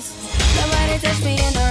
hands. Nobody touched me in the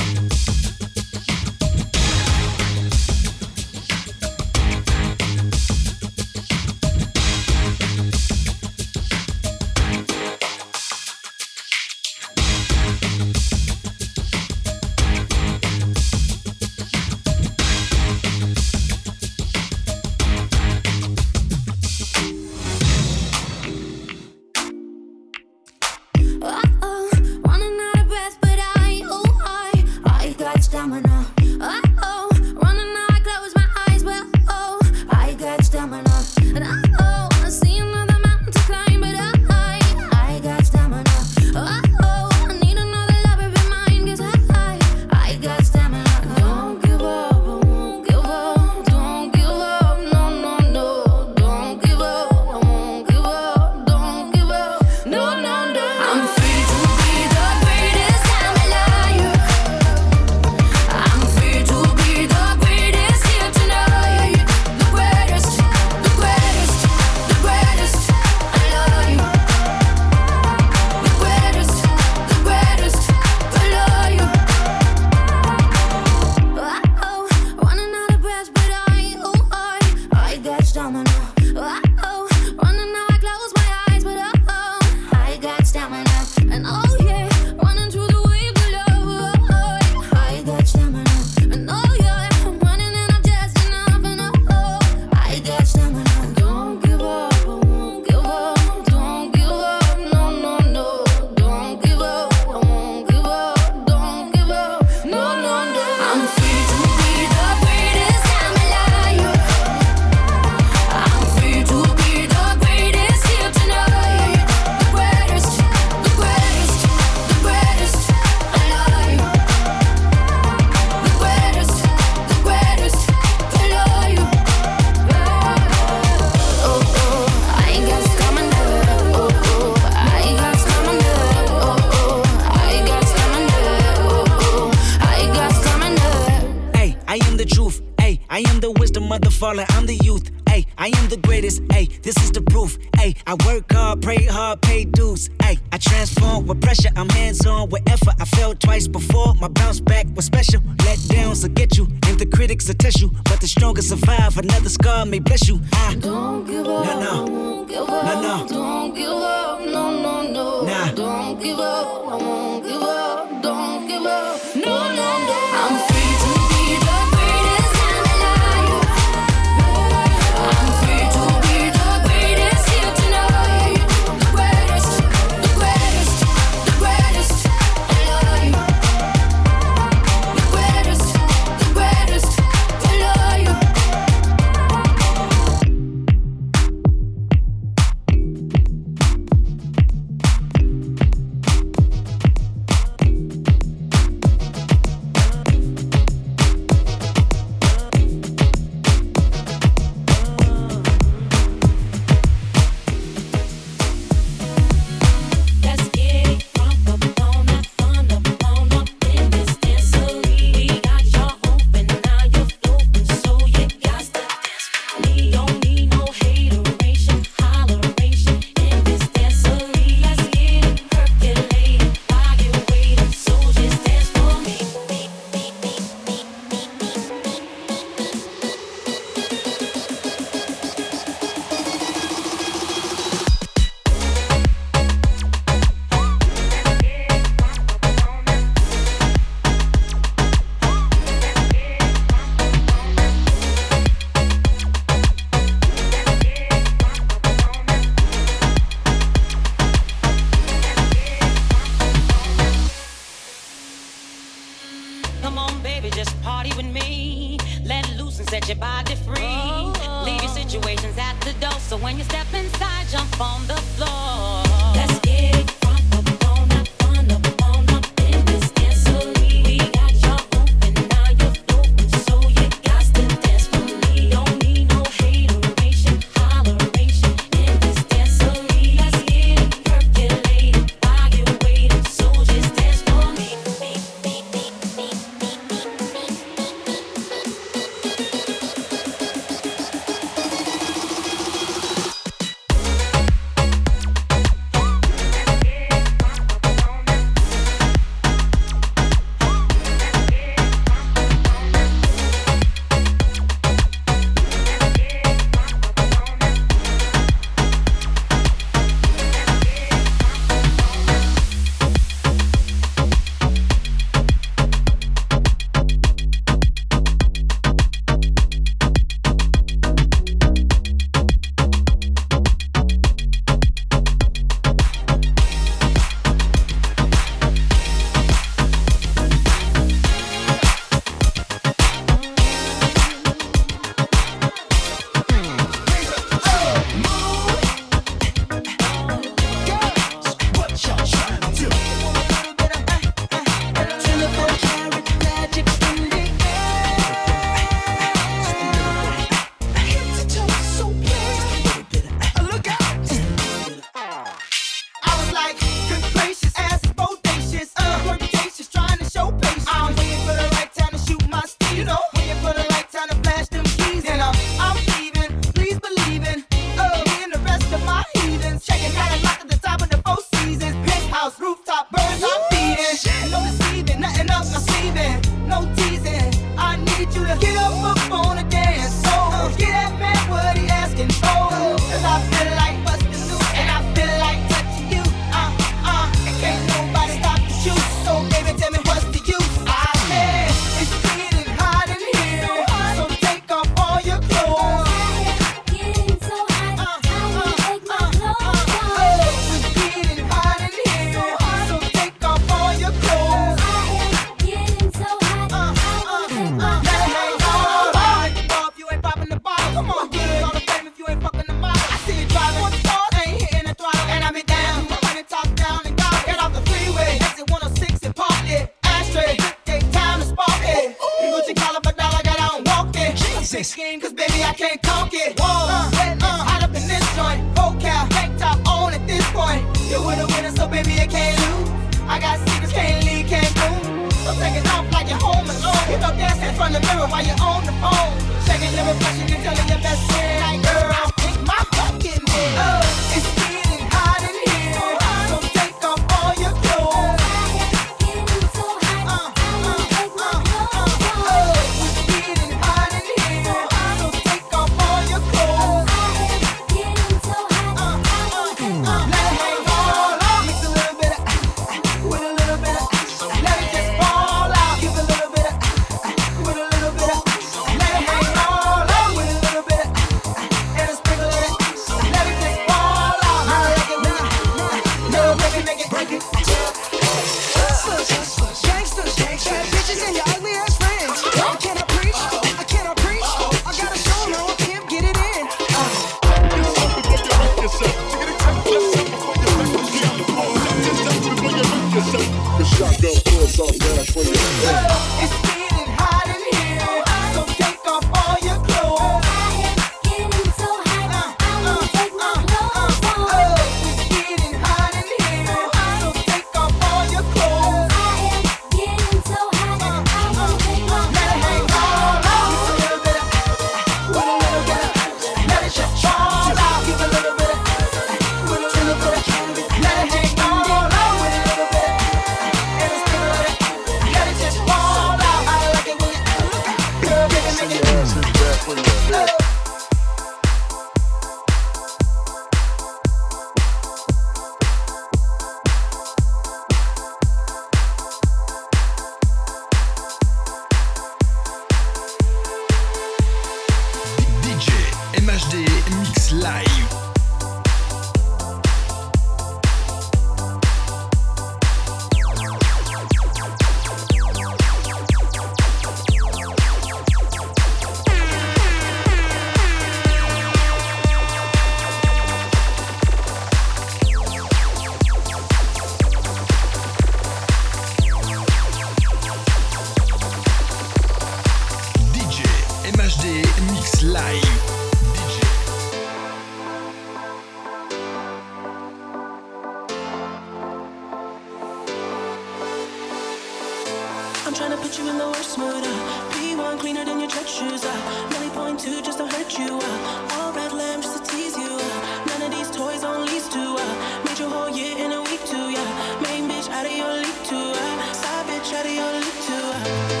you in the worst mood. Uh. P1 cleaner than your church shoes. Uh. Nelly point two just to hurt you. Uh. All red lamb just to tease you. Uh. None of these toys on lease to. Uh. Made your whole year in a week too. Yeah, main bitch out of your league too. Uh. Side bitch out of your league too. Uh.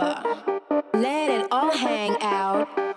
Let it all hang out.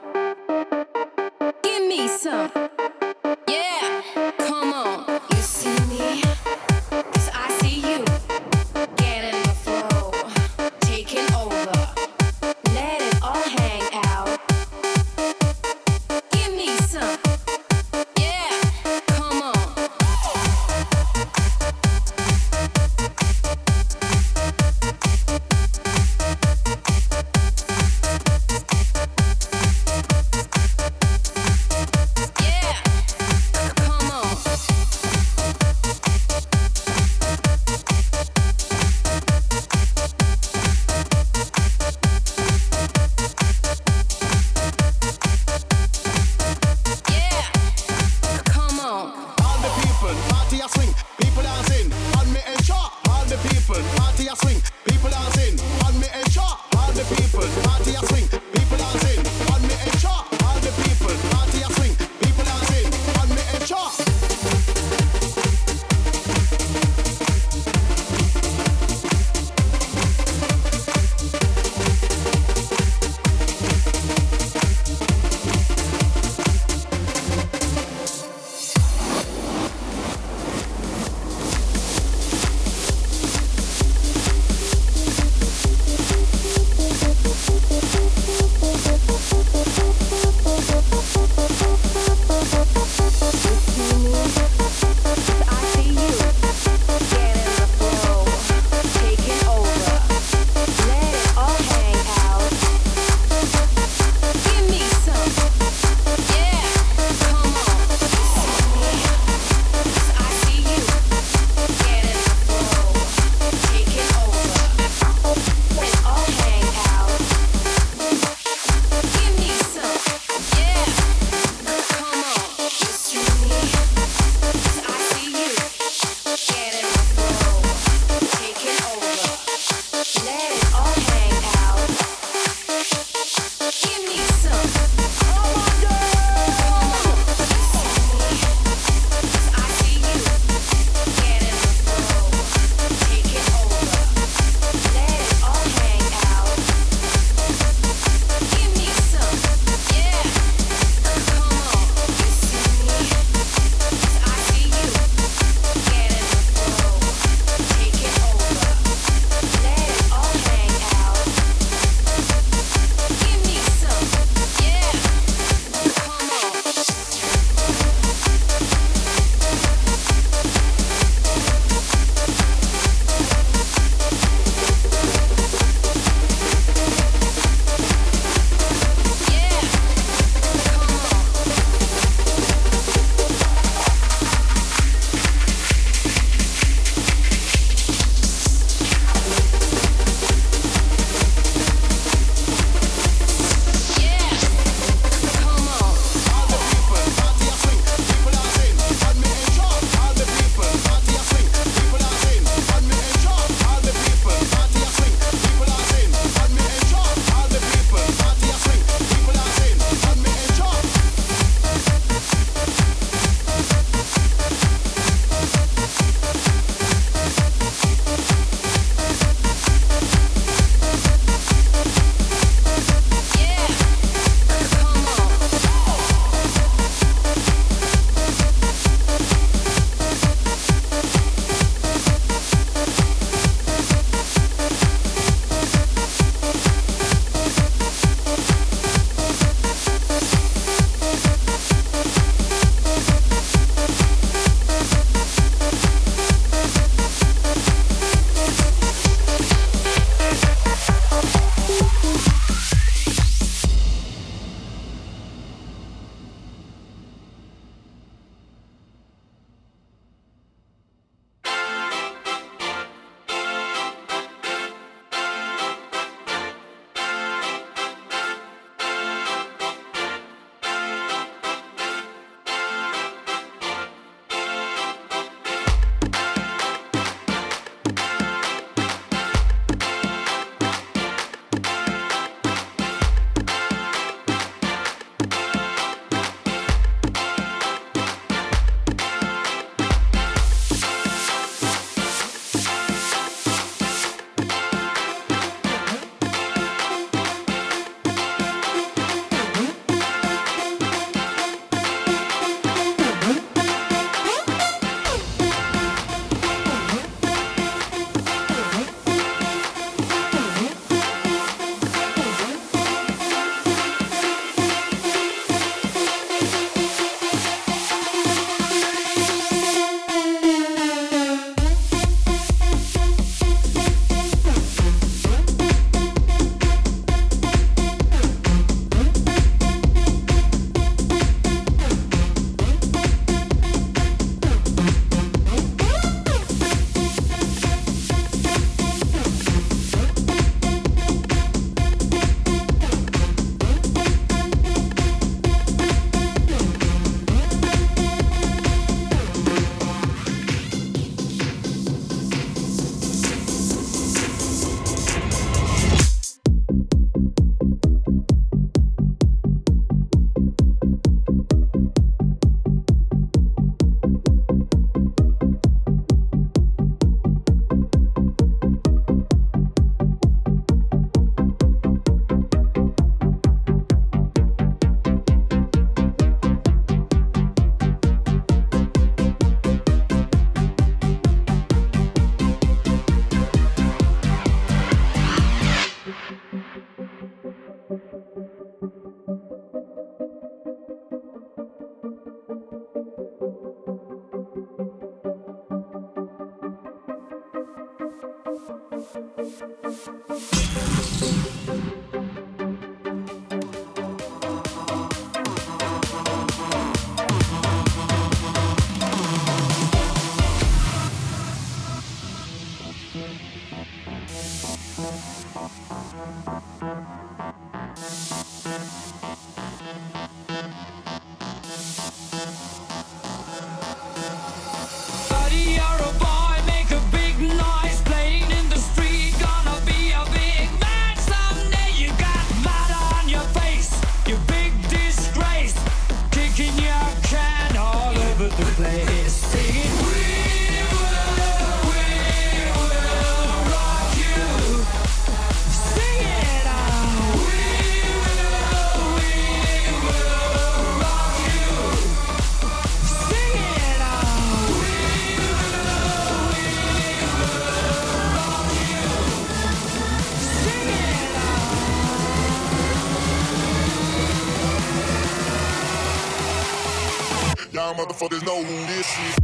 Motherfuckers know who this is.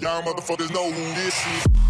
Y'all motherfuckers know who this is.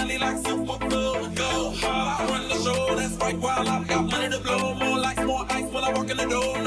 belly like super blood. Go hard, I run the show, that's right. While I got money to blow, more lights, more ice when I walk in the door.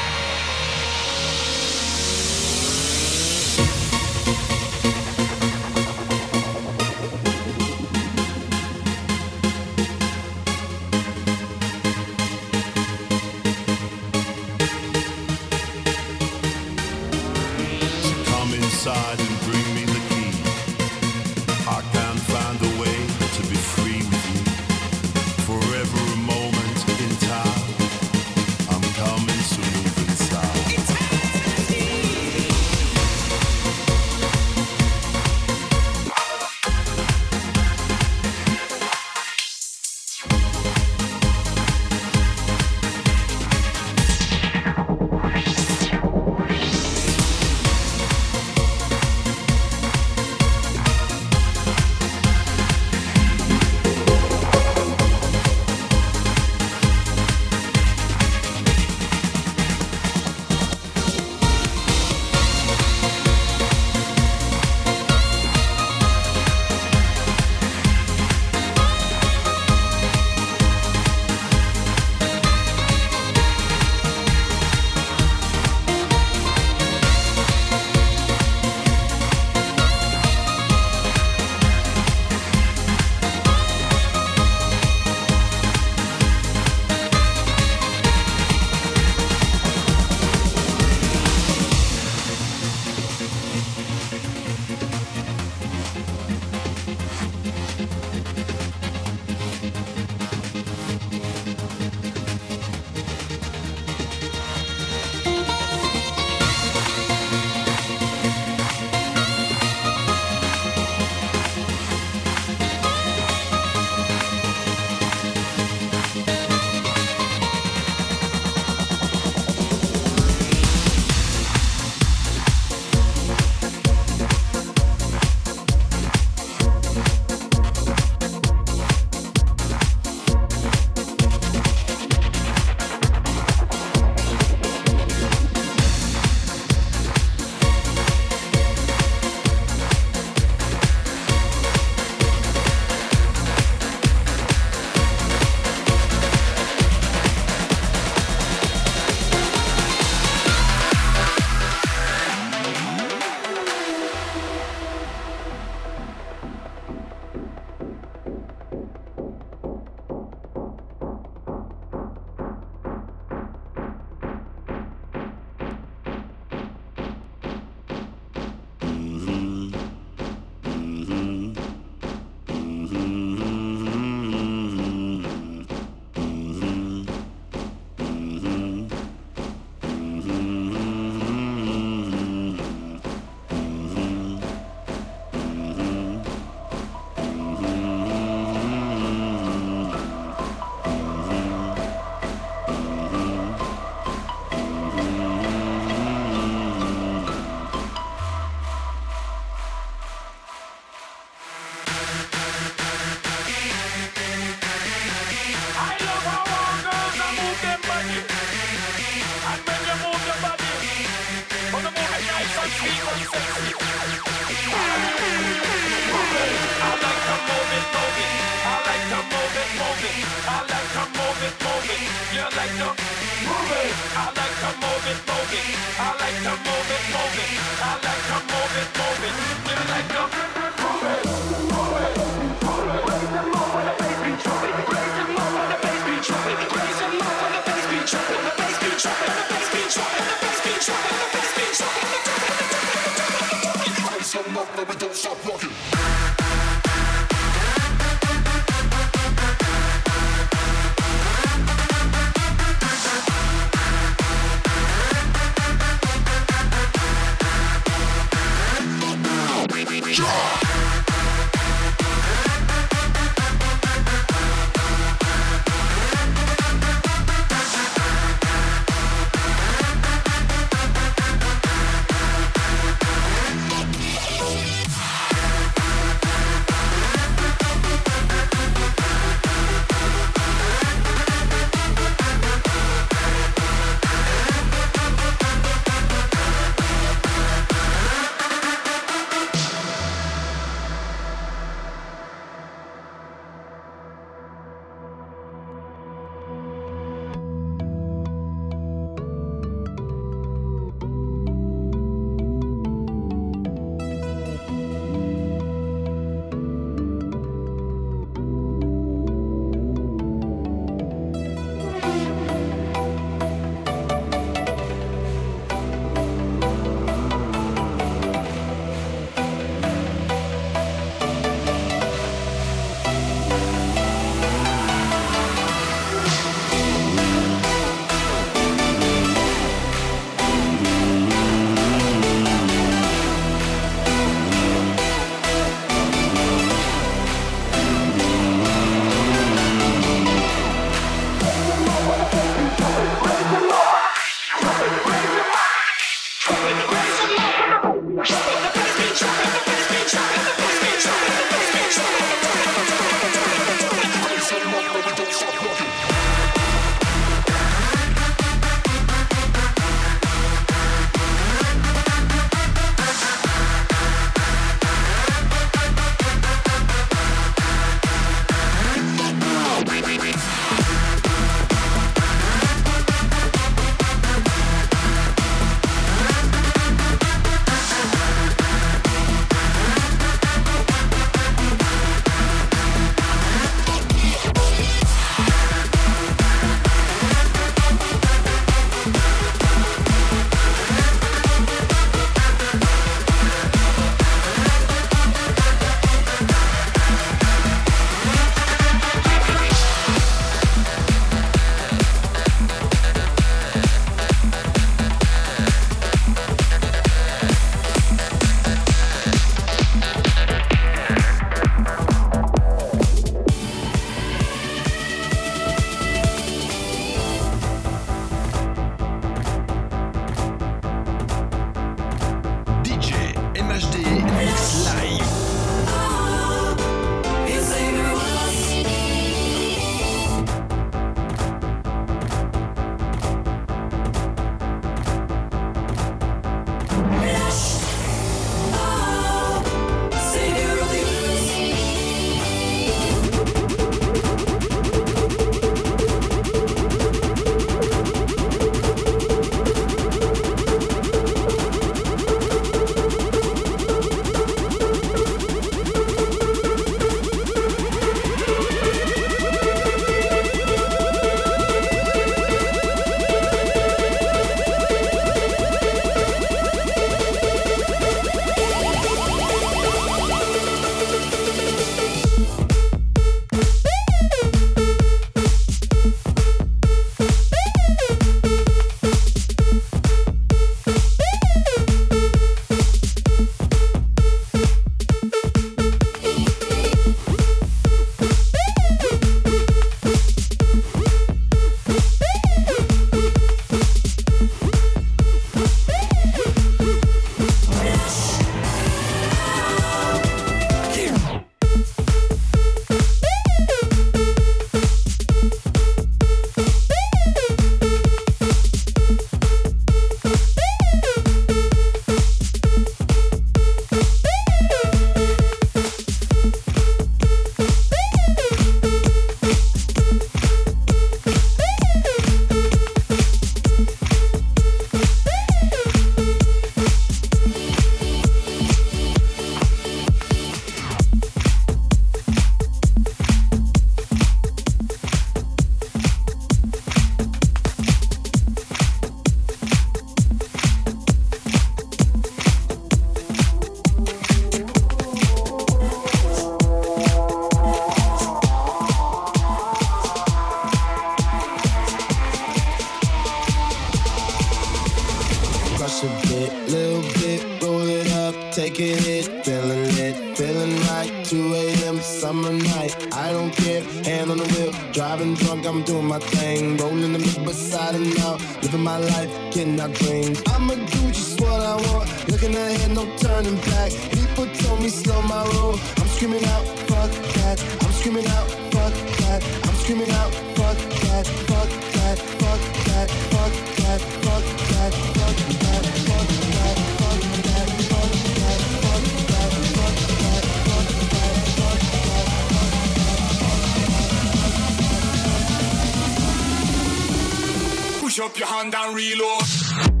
Your hand and reload.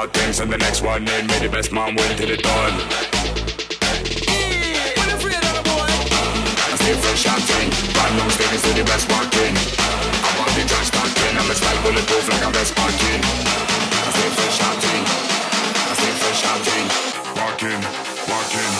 Out things, and the next one in me, the best man win to the dawn. I stay fresh and clean. Brand new sneakers to the best walking. Above the trash talking, I'm a style bulletproof like a vest parking. I stay fresh and clean. I stay fresh and clean. Walking, walking.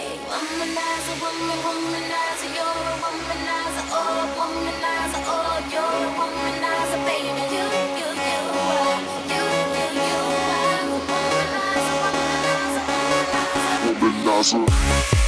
Awesome.